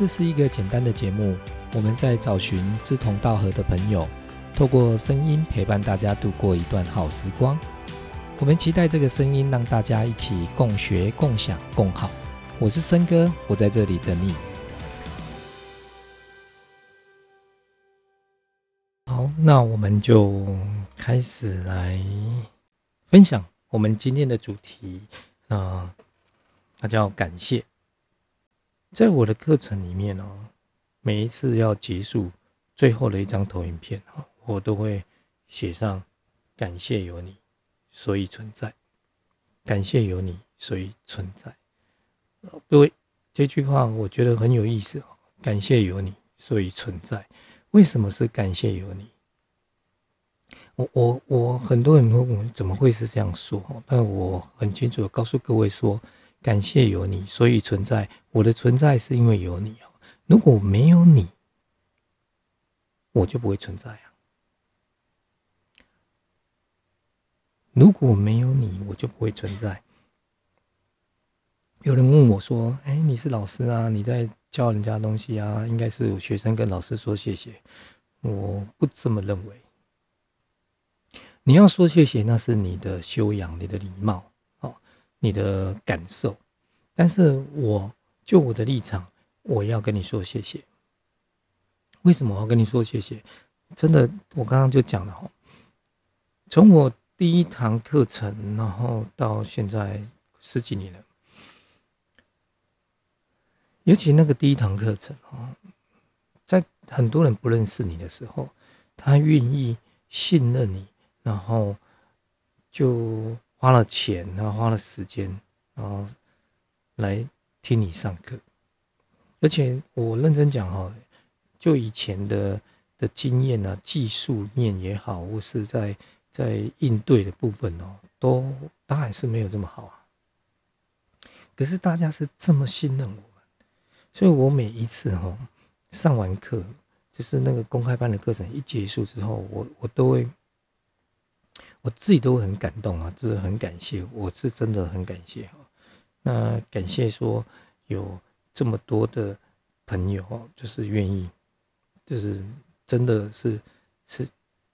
这是一个简单的节目，我们在找寻志同道合的朋友，透过声音陪伴大家度过一段好时光。我们期待这个声音让大家一起共学、共享、共好。我是森哥，我在这里等你。好，那我们就开始来分享我们今天的主题啊，它叫感谢。在我的课程里面哦，每一次要结束最后的一张投影片哦，我都会写上“感谢有你，所以存在”。感谢有你，所以存在。各位，这句话我觉得很有意思哦。感谢有你，所以存在。为什么是感谢有你？我我我，很多人会问，怎么会是这样说？但我很清楚的告诉各位说。感谢有你，所以存在。我的存在是因为有你哦。如果没有你，我就不会存在啊。如果没有你，我就不会存在。有人问我说：“哎，你是老师啊？你在教人家东西啊？应该是有学生跟老师说谢谢。”我不这么认为。你要说谢谢，那是你的修养，你的礼貌。你的感受，但是我就我的立场，我要跟你说谢谢。为什么我要跟你说谢谢？真的，我刚刚就讲了哈，从我第一堂课程，然后到现在十几年了，尤其那个第一堂课程哦，在很多人不认识你的时候，他愿意信任你，然后就。花了钱，然后花了时间，然后来听你上课，而且我认真讲哈，就以前的的经验呢，技术面也好，或是在在应对的部分哦，都当然是没有这么好啊。可是大家是这么信任我，所以我每一次哈上完课，就是那个公开班的课程一结束之后，我我都会。我自己都很感动啊，就是很感谢，我是真的很感谢哈。那感谢说有这么多的朋友哦，就是愿意，就是真的是是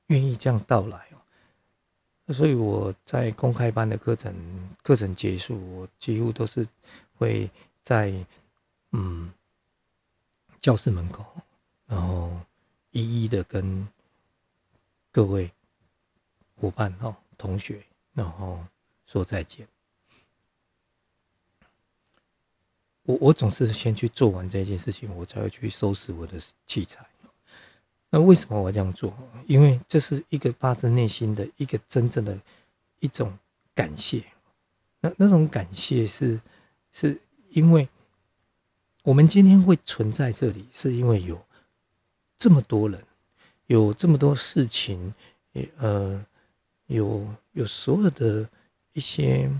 愿意这样到来哦。所以我在公开班的课程课程结束，我几乎都是会在嗯教室门口，然后一一的跟各位。伙伴哦，同学，然后说再见。我我总是先去做完这件事情，我才会去收拾我的器材。那为什么我这样做？因为这是一个发自内心的一个真正的一种感谢。那那种感谢是是因为我们今天会存在这里，是因为有这么多人，有这么多事情，呃。有有所有的一些，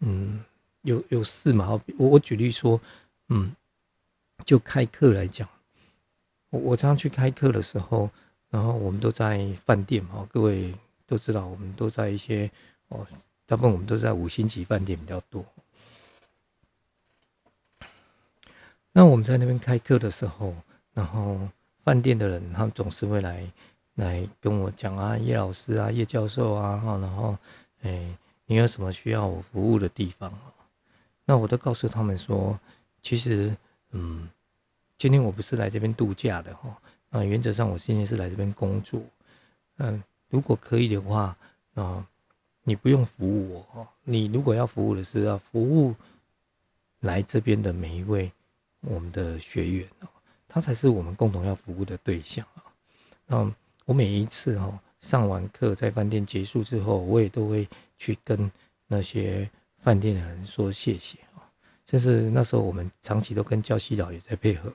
嗯，有有事嘛？我我举例说，嗯，就开课来讲，我我常常去开课的时候，然后我们都在饭店嘛，各位都知道，我们都在一些哦，大部分我们都在五星级饭店比较多。那我们在那边开课的时候，然后饭店的人他们总是会来。来跟我讲啊，叶老师啊，叶教授啊，哈，然后，哎，你有什么需要我服务的地方那我都告诉他们说，其实，嗯，今天我不是来这边度假的哈，啊，原则上我今天是来这边工作，嗯，如果可以的话，啊，你不用服务我，你如果要服务的是要服务来这边的每一位我们的学员哦，他才是我们共同要服务的对象啊，嗯。我每一次哈上完课，在饭店结束之后，我也都会去跟那些饭店的人说谢谢啊。甚至那时候我们长期都跟教西老也在配合，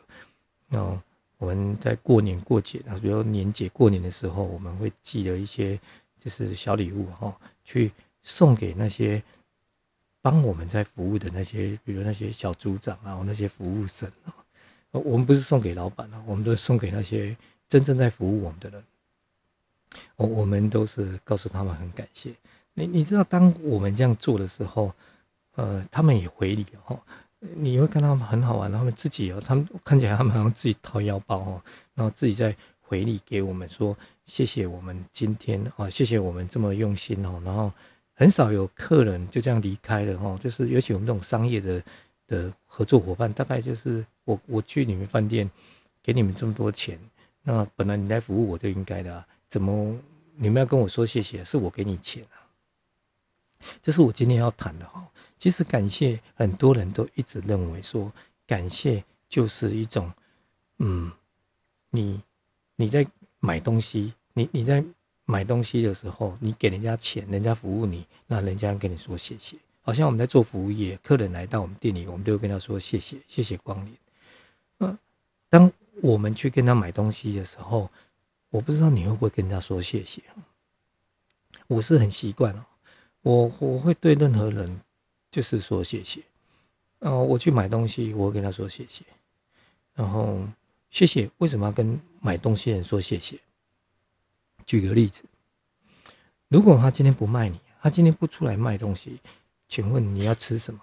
那我们在过年过节啊，比如年节过年的时候，我们会寄了一些就是小礼物哈，去送给那些帮我们在服务的那些，比如那些小组长啊，那些服务生啊。我们不是送给老板啊，我们都送给那些真正在服务我们的人。我我们都是告诉他们很感谢你，你知道，当我们这样做的时候，呃，他们也回礼哈。你会看到他们很好玩，他们自己哦，他们看起来他们好像自己掏腰包哦，然后自己在回礼给我们说谢谢我们今天啊，谢谢我们这么用心哦，然后很少有客人就这样离开了哦，就是尤其我们这种商业的的合作伙伴，大概就是我我去你们饭店给你们这么多钱，那本来你来服务我就应该的，怎么你们要跟我说谢谢？是我给你钱啊，这是我今天要谈的哈。其实感谢很多人都一直认为说，感谢就是一种，嗯，你你在买东西，你你在买东西的时候，你给人家钱，人家服务你，那人家跟你说谢谢。好像我们在做服务业，客人来到我们店里，我们都会跟他说谢谢，谢谢光临。嗯，当我们去跟他买东西的时候，我不知道你会不会跟他说谢谢。我是很习惯哦，我我会对任何人。就是说谢谢，哦，我去买东西，我会跟他说谢谢，然后谢谢，为什么要跟买东西人说谢谢？举个例子，如果他今天不卖你，他今天不出来卖东西，请问你要吃什么？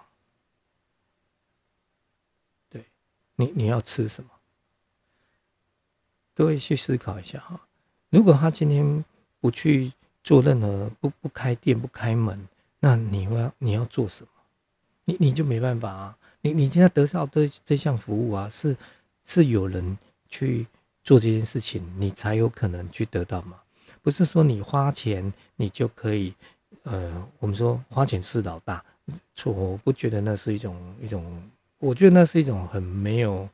对，你你要吃什么？各位去思考一下哈，如果他今天不去做任何不不开店不开门，那你要你要做什么？你你就没办法啊！你你现在得到这这项服务啊，是是有人去做这件事情，你才有可能去得到嘛？不是说你花钱你就可以，呃，我们说花钱是老大，错，我不觉得那是一种一种，我觉得那是一种很没有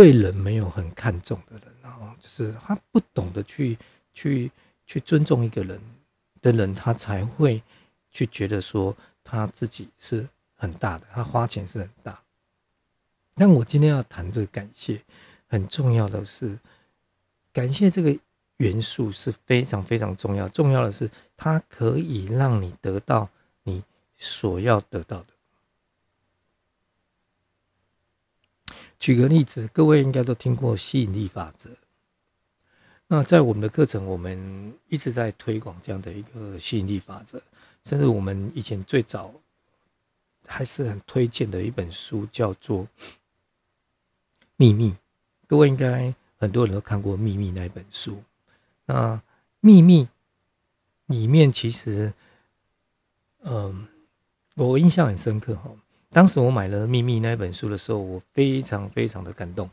对人没有很看重的人，然后就是他不懂得去去去尊重一个人的人，他才会。去觉得说他自己是很大的，他花钱是很大。但我今天要谈这个感谢，很重要的是，感谢这个元素是非常非常重要。重要的是，它可以让你得到你所要得到的。举个例子，各位应该都听过吸引力法则。那在我们的课程，我们一直在推广这样的一个吸引力法则。甚至我们以前最早还是很推荐的一本书，叫做《秘密》。各位应该很多人都看过《秘密》那本书。那《秘密》里面其实，嗯，我印象很深刻哈。当时我买了《秘密》那本书的时候，我非常非常的感动。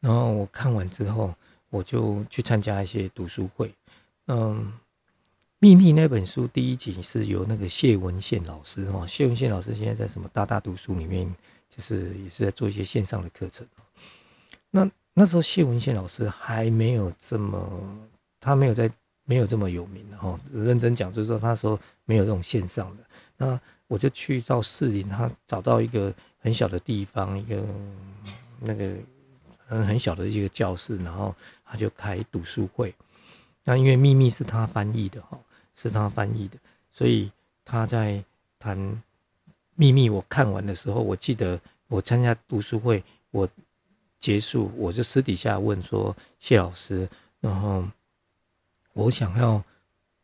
然后我看完之后，我就去参加一些读书会，嗯。秘密那本书第一集是由那个谢文宪老师哈，谢文宪老师现在在什么大大读书里面，就是也是在做一些线上的课程。那那时候谢文宪老师还没有这么，他没有在没有这么有名哈。认真讲就是说，那时候没有这种线上的。那我就去到市里，他找到一个很小的地方，一个那个很很小的一个教室，然后他就开读书会。那因为秘密是他翻译的哈。是他翻译的，所以他在谈秘密。我看完的时候，我记得我参加读书会，我结束我就私底下问说谢老师，然后我想要，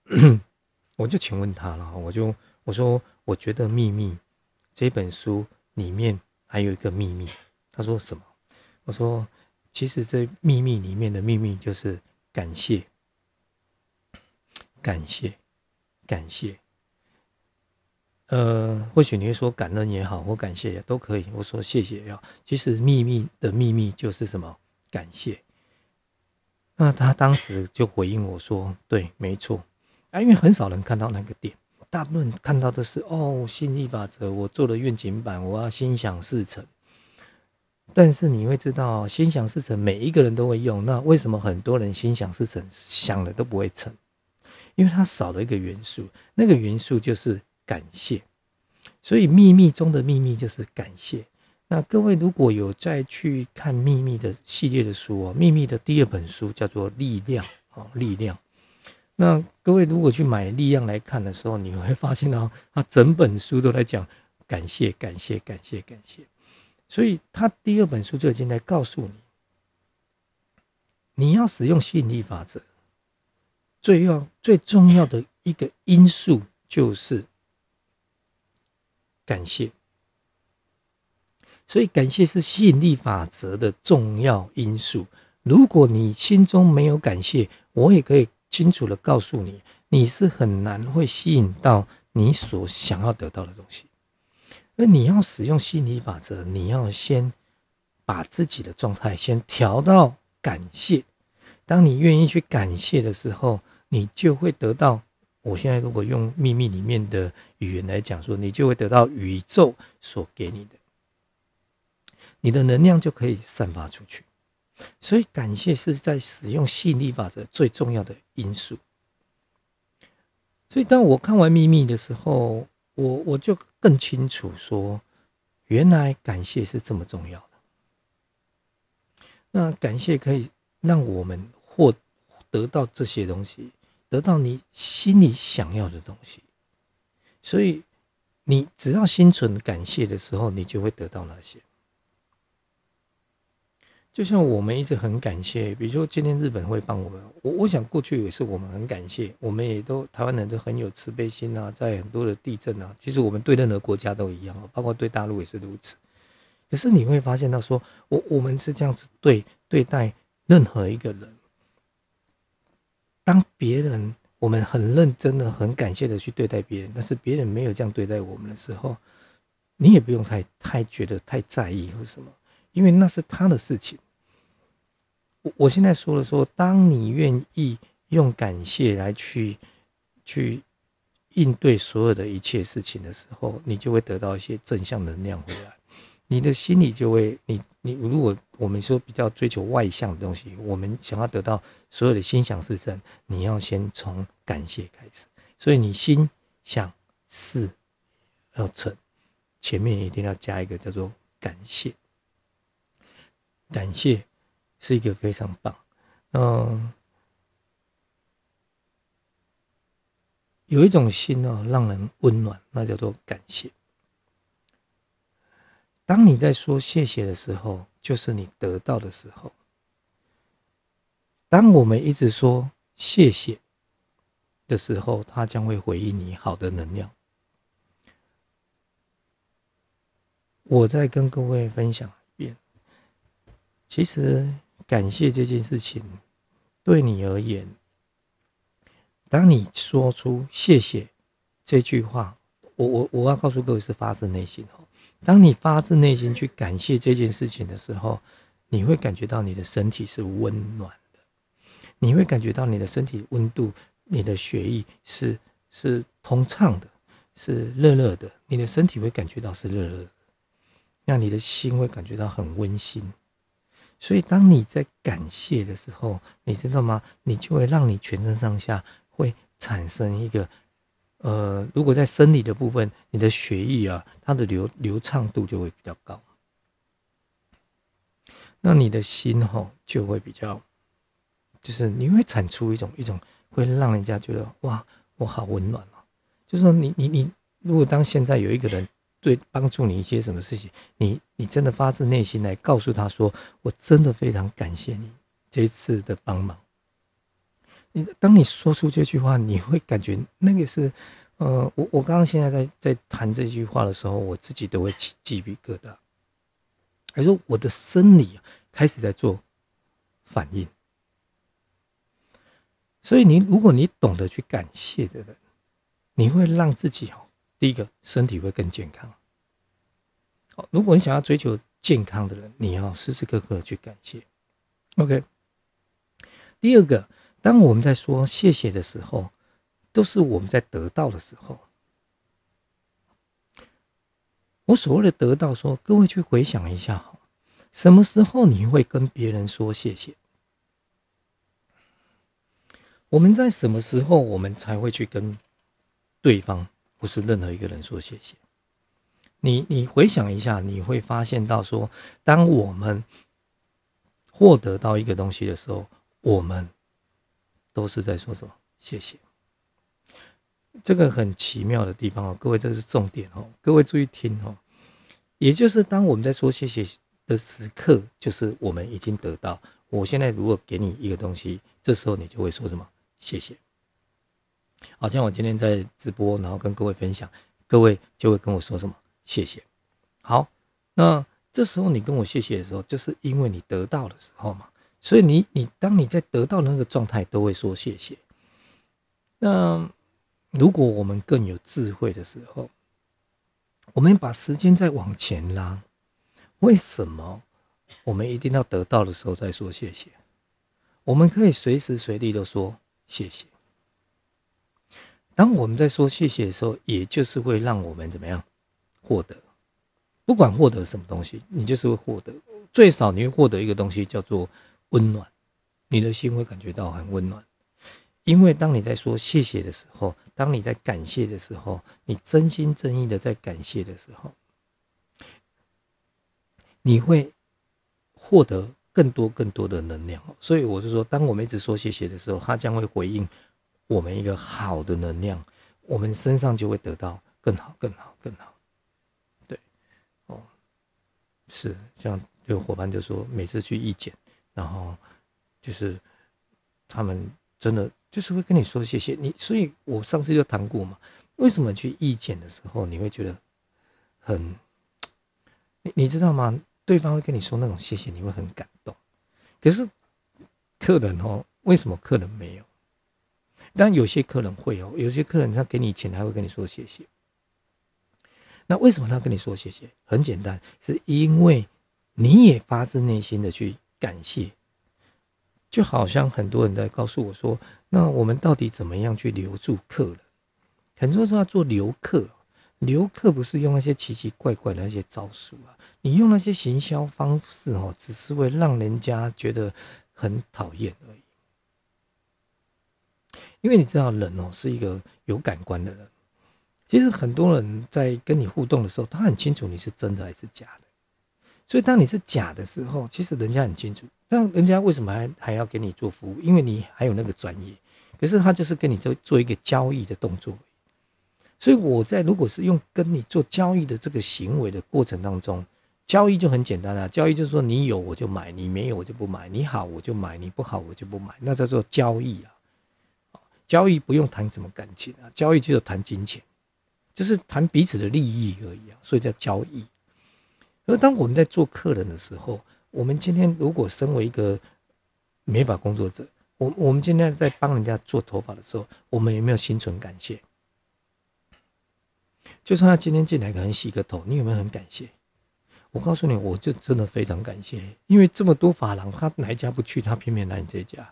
我就请问他了，我就我说我觉得秘密这本书里面还有一个秘密，他说什么？我说其实这秘密里面的秘密就是感谢，感谢。感谢，呃，或许你会说感恩也好，或感谢也都可以。我说谢谢呀。其实秘密的秘密就是什么？感谢。那他当时就回应我说：“对，没错。啊，因为很少人看到那个点，大部分看到的是哦，心力法则，我做了愿景版，我要心想事成。但是你会知道，心想事成每一个人都会用。那为什么很多人心想事成，想了都不会成？”因为它少了一个元素，那个元素就是感谢，所以秘密中的秘密就是感谢。那各位如果有再去看秘密的系列的书哦，秘密的第二本书叫做力量哦，力量。那各位如果去买力量来看的时候，你会发现到 它整本书都在讲感谢，感谢，感谢，感谢。所以他第二本书就已经在告诉你，你要使用吸引力法则。最要最重要的一个因素就是感谢。所以，感谢是吸引力法则的重要因素。如果你心中没有感谢，我也可以清楚的告诉你，你是很难会吸引到你所想要得到的东西。因为你要使用吸引力法则，你要先把自己的状态先调到感谢。当你愿意去感谢的时候，你就会得到。我现在如果用秘密里面的语言来讲说，你就会得到宇宙所给你的。你的能量就可以散发出去，所以感谢是在使用吸引力法则最重要的因素。所以当我看完秘密的时候，我我就更清楚说，原来感谢是这么重要的。那感谢可以让我们获得到这些东西，得到你心里想要的东西。所以你只要心存感谢的时候，你就会得到那些。就像我们一直很感谢，比如说今天日本会帮我们，我我想过去也是我们很感谢，我们也都台湾人都很有慈悲心啊，在很多的地震啊，其实我们对任何国家都一样包括对大陆也是如此。可是你会发现到说，我我们是这样子对对待任何一个人，当别人我们很认真的、很感谢的去对待别人，但是别人没有这样对待我们的时候，你也不用太太觉得太在意或什么。因为那是他的事情。我我现在说了说，当你愿意用感谢来去去应对所有的一切事情的时候，你就会得到一些正向能量回来。你的心里就会，你你如果我们说比较追求外向的东西，我们想要得到所有的心想事成，你要先从感谢开始。所以你心想事要成，前面一定要加一个叫做感谢。感谢是一个非常棒，嗯，有一种心哦，让人温暖，那叫做感谢。当你在说谢谢的时候，就是你得到的时候。当我们一直说谢谢的时候，它将会回应你好的能量。我在跟各位分享。其实，感谢这件事情对你而言，当你说出“谢谢”这句话，我我我要告诉各位是发自内心哦。当你发自内心去感谢这件事情的时候，你会感觉到你的身体是温暖的，你会感觉到你的身体温度，你的血液是是通畅的，是热热的，你的身体会感觉到是热热的，那你的心会感觉到很温馨。所以，当你在感谢的时候，你知道吗？你就会让你全身上下会产生一个，呃，如果在生理的部分，你的血液啊，它的流流畅度就会比较高。那你的心吼就会比较，就是你会产出一种一种会让人家觉得哇，我好温暖哦。就是说，你你你，如果当现在有一个人。对，帮助你一些什么事情，你你真的发自内心来告诉他说，我真的非常感谢你这一次的帮忙。你当你说出这句话，你会感觉那个是，呃，我我刚刚现在在在谈这句话的时候，我自己都会起鸡皮疙瘩，而说我的生理开始在做反应。所以你如果你懂得去感谢的人，你会让自己哦。第一个，身体会更健康。好，如果你想要追求健康的人，你要时时刻刻去感谢。OK。第二个，当我们在说谢谢的时候，都是我们在得到的时候。我所谓的得到，说各位去回想一下，哈，什么时候你会跟别人说谢谢？我们在什么时候，我们才会去跟对方？不是任何一个人说谢谢，你你回想一下，你会发现到说，当我们获得到一个东西的时候，我们都是在说什么？谢谢。这个很奇妙的地方哦，各位这是重点哦，各位注意听哦。也就是当我们在说谢谢的时刻，就是我们已经得到。我现在如果给你一个东西，这时候你就会说什么？谢谢。好像我今天在直播，然后跟各位分享，各位就会跟我说什么谢谢。好，那这时候你跟我谢谢的时候，就是因为你得到的时候嘛。所以你你当你在得到那个状态，都会说谢谢。那如果我们更有智慧的时候，我们把时间再往前拉，为什么我们一定要得到的时候再说谢谢？我们可以随时随地都说谢谢。当我们在说谢谢的时候，也就是会让我们怎么样获得？不管获得什么东西，你就是会获得。最少你会获得一个东西，叫做。温暖，你的心会感觉到很温暖，因为当你在说谢谢的时候，当你在感谢的时候，你真心真意的在感谢的时候，你会获得更多更多的能量。所以我是说，当我们一直说谢谢的时候，它将会回应我们一个好的能量，我们身上就会得到更好、更好、更好。对，哦，是像有伙伴就说，每次去义检。然后，就是他们真的就是会跟你说谢谢你，所以我上次就谈过嘛。为什么去意见的时候你会觉得很，你你知道吗？对方会跟你说那种谢谢，你会很感动。可是客人哦，为什么客人没有？但有些客人会哦，有些客人他给你钱还会跟你说谢谢。那为什么他跟你说谢谢？很简单，是因为你也发自内心的去。感谢，就好像很多人在告诉我说：“那我们到底怎么样去留住客人？”很多人说要做留客，留客不是用那些奇奇怪怪的那些招数啊，你用那些行销方式哦，只是会让人家觉得很讨厌而已。因为你知道，人哦是一个有感官的人，其实很多人在跟你互动的时候，他很清楚你是真的还是假的。所以，当你是假的时候，其实人家很清楚。但人家为什么还还要给你做服务？因为你还有那个专业。可是他就是跟你做做一个交易的动作。所以我在如果是用跟你做交易的这个行为的过程当中，交易就很简单啊。交易就是说，你有我就买，你没有我就不买。你好我就买，你不好我就不买。那叫做交易啊。交易不用谈什么感情啊，交易就是谈金钱，就是谈彼此的利益而已啊。所以叫交易。而当我们在做客人的时候，我们今天如果身为一个美发工作者，我我们今天在帮人家做头发的时候，我们有没有心存感谢？就算他今天进来可能洗个头，你有没有很感谢？我告诉你，我就真的非常感谢，因为这么多发廊，他哪一家不去，他偏偏来你这家。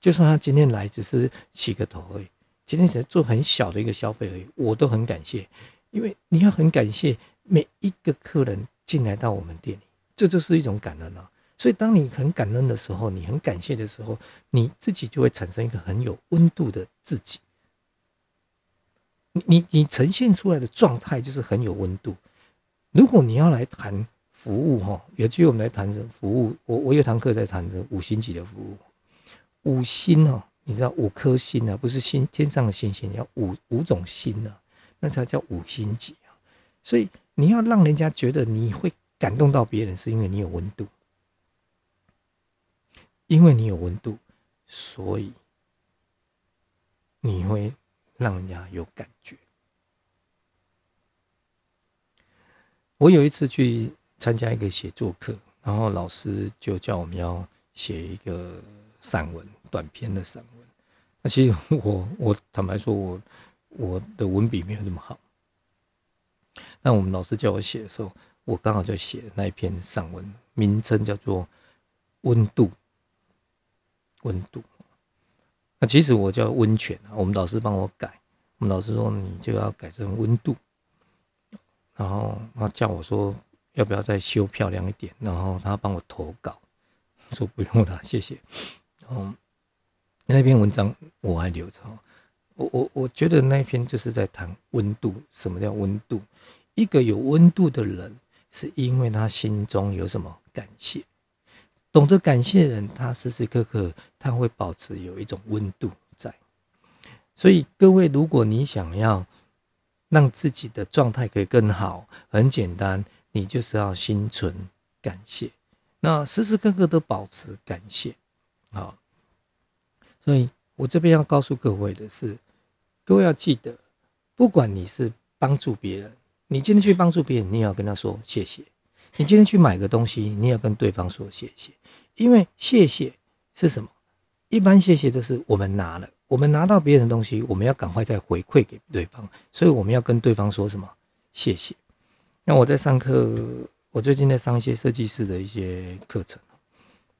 就算他今天来只是洗个头而已，今天只是做很小的一个消费而已，我都很感谢，因为你要很感谢每一个客人。进来到我们店里，这就是一种感恩啊！所以，当你很感恩的时候，你很感谢的时候，你自己就会产生一个很有温度的自己。你、你、你呈现出来的状态就是很有温度。如果你要来谈服务，哈，有机会我们来谈这服务。我我有堂课在谈这五星级的服务，五星哦，你知道五颗星啊，不是星天上的星星，要五五种星啊，那才叫五星级啊。所以。你要让人家觉得你会感动到别人，是因为你有温度，因为你有温度，所以你会让人家有感觉。我有一次去参加一个写作课，然后老师就叫我们要写一个散文，短篇的散文。那其实我 我坦白说，我我的文笔没有那么好。那我们老师叫我写的时候，我刚好就写那一篇散文，名称叫做《温度》。温度。那其实我叫温泉啊，我们老师帮我改，我们老师说你就要改成温度。然后他叫我说要不要再修漂亮一点，然后他帮我投稿，说不用了，谢谢。然后那篇文章我还留着。我我我觉得那篇就是在谈温度，什么叫温度？一个有温度的人，是因为他心中有什么感谢，懂得感谢的人，他时时刻刻他会保持有一种温度在。所以各位，如果你想要让自己的状态可以更好，很简单，你就是要心存感谢，那时时刻刻都保持感谢，好。所以我这边要告诉各位的是。各位要记得，不管你是帮助别人，你今天去帮助别人，你也要跟他说谢谢；你今天去买个东西，你也要跟对方说谢谢。因为谢谢是什么？一般谢谢都是我们拿了，我们拿到别人的东西，我们要赶快再回馈给对方，所以我们要跟对方说什么？谢谢。那我在上课，我最近在上一些设计师的一些课程，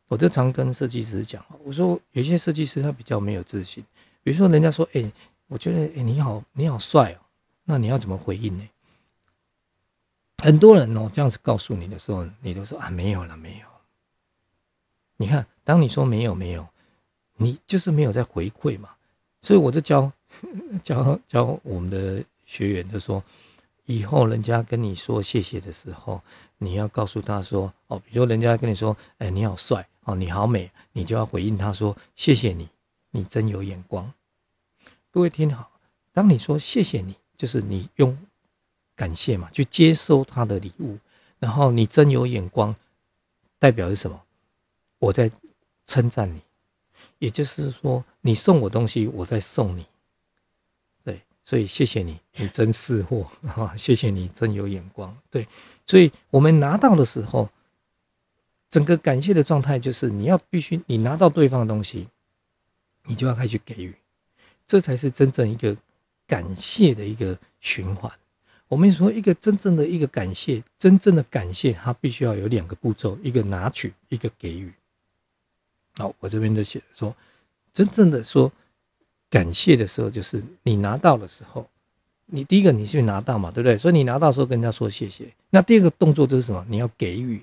我就常跟设计师讲，我说有些设计师他比较没有自信，比如说人家说，哎，我觉得，哎，你好，你好帅哦，那你要怎么回应呢？很多人哦这样子告诉你的时候，你都说啊没有了，没有。你看，当你说没有没有。你就是没有在回馈嘛，所以我就教 教教我们的学员，就说以后人家跟你说谢谢的时候，你要告诉他说哦，比如人家跟你说，哎，你好帅哦，你好美，你就要回应他说谢谢你，你真有眼光。各位听好，当你说谢谢你，就是你用感谢嘛，去接收他的礼物，然后你真有眼光，代表是什么？我在称赞你。也就是说，你送我东西，我在送你。对，所以谢谢你，你真识货 啊！谢谢你，真有眼光。对，所以我们拿到的时候，整个感谢的状态就是你要必须，你拿到对方的东西，你就要开始给予，这才是真正一个感谢的一个循环。我们说，一个真正的一个感谢，真正的感谢，它必须要有两个步骤：一个拿取，一个给予。好，我这边就写说，真正的说感谢的时候，就是你拿到的时候，你第一个你去拿到嘛，对不对？所以你拿到时候跟人家说谢谢。那第二个动作就是什么？你要给予，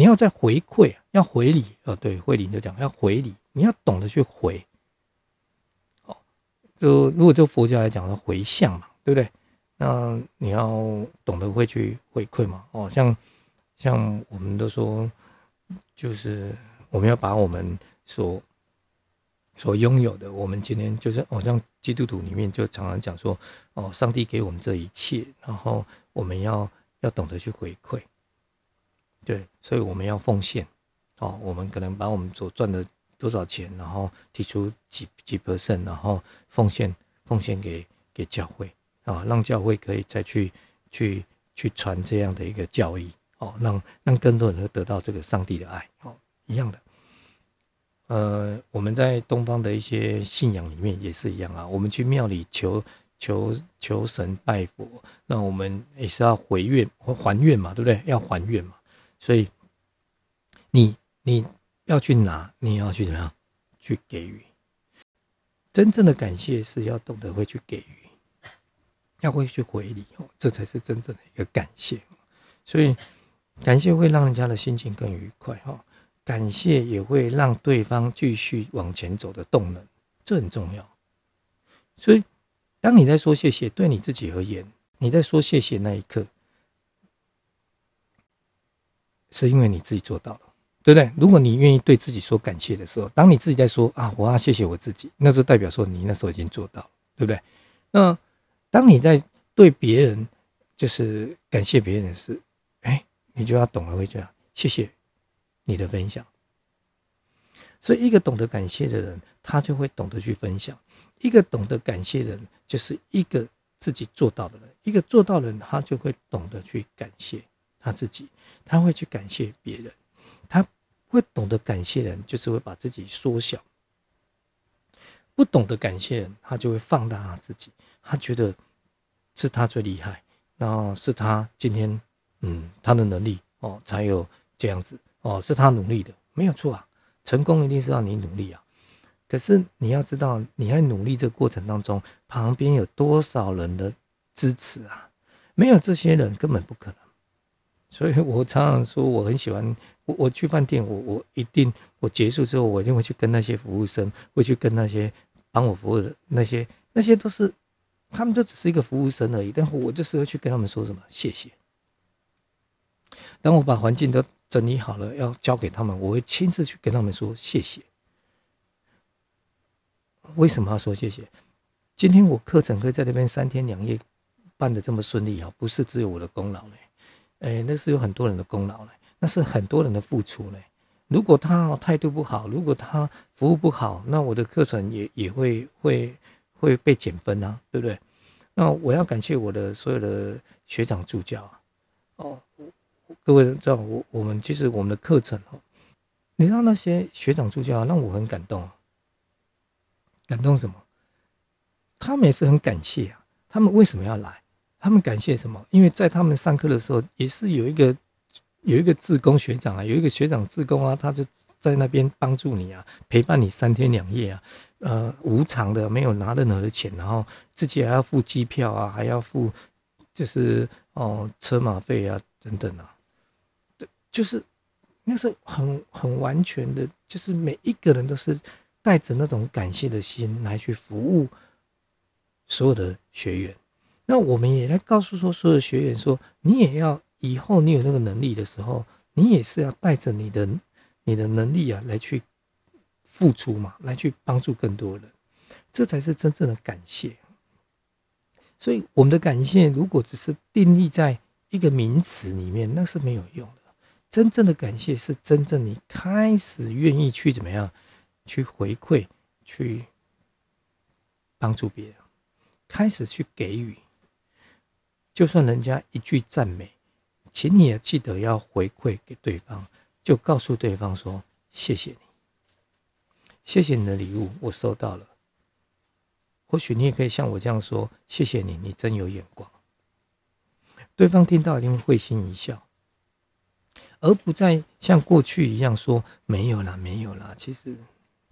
你要再回馈，要回礼。哦，对，回礼就讲要回礼，你要懂得去回。哦，就如果就佛教来讲的回向嘛，对不对？那你要懂得会去回馈嘛。哦，像像我们都说，就是。我们要把我们所所拥有的，我们今天就是，好像基督徒里面就常常讲说，哦，上帝给我们这一切，然后我们要要懂得去回馈，对，所以我们要奉献，哦，我们可能把我们所赚的多少钱，然后提出几几 percent，然后奉献奉献给给教会，啊，让教会可以再去去去传这样的一个教义，哦，让让更多人得到这个上帝的爱，哦。一样的，呃，我们在东方的一些信仰里面也是一样啊。我们去庙里求求求神拜佛，那我们也是要回愿还愿嘛，对不对？要还愿嘛。所以你你要去拿，你要去怎么样去给予？真正的感谢是要懂得会去给予，要会去回礼哦，这才是真正的一个感谢。所以感谢会让人家的心情更愉快哈。感谢也会让对方继续往前走的动能，这很重要。所以，当你在说谢谢，对你自己而言，你在说谢谢那一刻，是因为你自己做到了，对不对？如果你愿意对自己说感谢的时候，当你自己在说啊，我要谢谢我自己，那就代表说你那时候已经做到了，对不对？那当你在对别人就是感谢别人的时，哎，你就要懂得会这样，谢谢。你的分享，所以一个懂得感谢的人，他就会懂得去分享；一个懂得感谢的人，就是一个自己做到的人；一个做到的人，他就会懂得去感谢他自己，他会去感谢别人。他会懂得感谢人，就是会把自己缩小；不懂得感谢人，他就会放大他自己。他觉得是他最厉害，然后是他今天，嗯，他的能力哦，才有这样子。哦，是他努力的，没有错啊。成功一定是要你努力啊。可是你要知道，你在努力这个过程当中，旁边有多少人的支持啊？没有这些人，根本不可能。所以我常常说，我很喜欢我我去饭店，我我一定我结束之后，我一定会去跟那些服务生，会去跟那些帮我服务的那些那些都是，他们就只是一个服务生而已。但我就是会去跟他们说什么谢谢。当我把环境都整理好了，要交给他们，我会亲自去跟他们说谢谢。为什么要说谢谢？今天我课程可以在那边三天两夜办的这么顺利啊，不是只有我的功劳嘞，哎，那是有很多人的功劳嘞，那是很多人的付出嘞。如果他态度不好，如果他服务不好，那我的课程也也会会会被减分啊，对不对？那我要感谢我的所有的学长助教啊，哦，各位知道我我们其实我们的课程哦，你知道那些学长助教让我很感动，感动什么？他们也是很感谢啊，他们为什么要来？他们感谢什么？因为在他们上课的时候，也是有一个有一个志工学长啊，有一个学长志工啊，他就在那边帮助你啊，陪伴你三天两夜啊，呃，无偿的，没有拿任何的钱，然后自己还要付机票啊，还要付就是哦车马费啊等等啊，对，就是那是很很完全的，就是每一个人都是带着那种感谢的心来去服务所有的学员。那我们也来告诉说，所有学员说，你也要以后你有那个能力的时候，你也是要带着你的你的能力啊，来去付出嘛，来去帮助更多人，这才是真正的感谢。所以，我们的感谢如果只是定义在一个名词里面，那是没有用的。真正的感谢是真正你开始愿意去怎么样，去回馈，去帮助别人，开始去给予。就算人家一句赞美，请你也记得要回馈给对方，就告诉对方说：“谢谢你，谢谢你的礼物，我收到了。”或许你也可以像我这样说：“谢谢你，你真有眼光。”对方听到一定会心一笑，而不再像过去一样说：“没有啦，没有啦。”其实，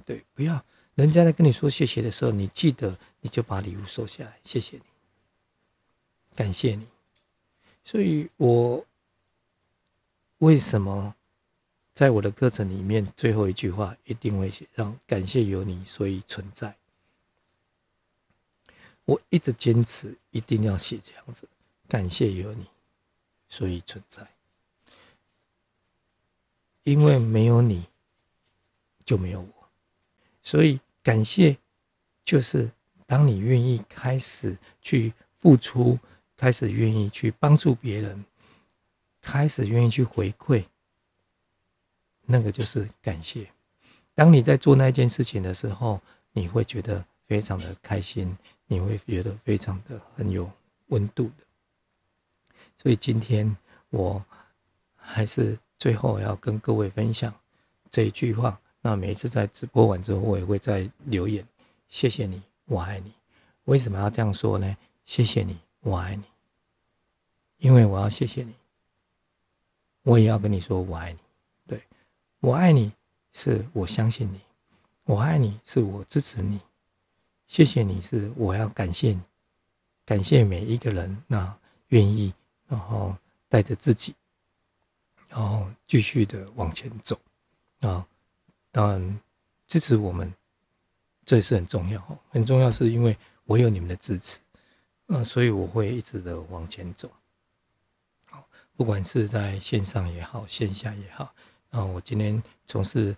对，不要人家在跟你说谢谢的时候，你记得你就把礼物收下来，谢谢你。感谢你，所以我为什么在我的课程里面最后一句话一定会写让感谢有你，所以存在。我一直坚持一定要写这样子，感谢有你，所以存在。因为没有你就没有我，所以感谢就是当你愿意开始去付出。开始愿意去帮助别人，开始愿意去回馈，那个就是感谢。当你在做那件事情的时候，你会觉得非常的开心，你会觉得非常的很有温度的。所以今天我还是最后要跟各位分享这一句话。那每一次在直播完之后，我也会在留言：谢谢你，我爱你。为什么要这样说呢？谢谢你。我爱你，因为我要谢谢你。我也要跟你说我爱你。对，我爱你是我相信你，我爱你是我支持你。谢谢你是我要感谢你，感谢每一个人那愿意然后带着自己，然后继续的往前走啊。当然支持我们，这是很重要很重要是因为我有你们的支持。嗯，所以我会一直的往前走，好，不管是在线上也好，线下也好，啊，我今天从事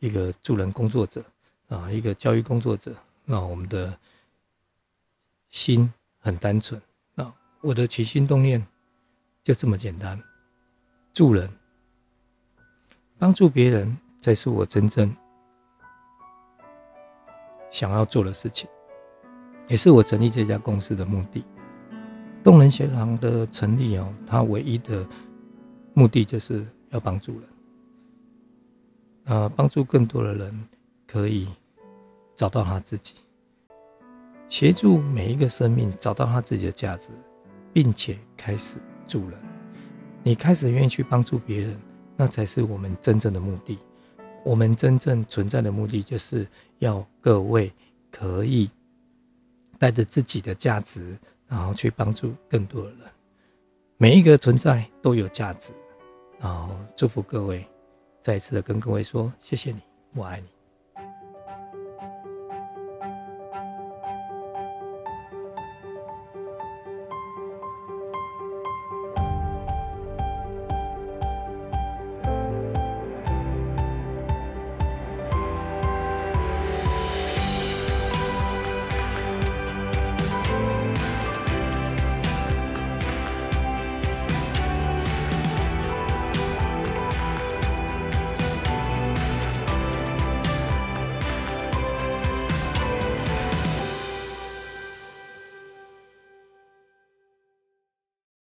一个助人工作者，啊，一个教育工作者，那我们的心很单纯，那我的起心动念就这么简单，助人，帮助别人才是我真正想要做的事情。也是我成立这家公司的目的。动人学堂的成立哦，它唯一的目的就是要帮助人，呃，帮助更多的人可以找到他自己，协助每一个生命找到他自己的价值，并且开始助人。你开始愿意去帮助别人，那才是我们真正的目的。我们真正存在的目的，就是要各位可以。带着自己的价值，然后去帮助更多的人。每一个存在都有价值，然后祝福各位，再一次的跟各位说：谢谢你，我爱你。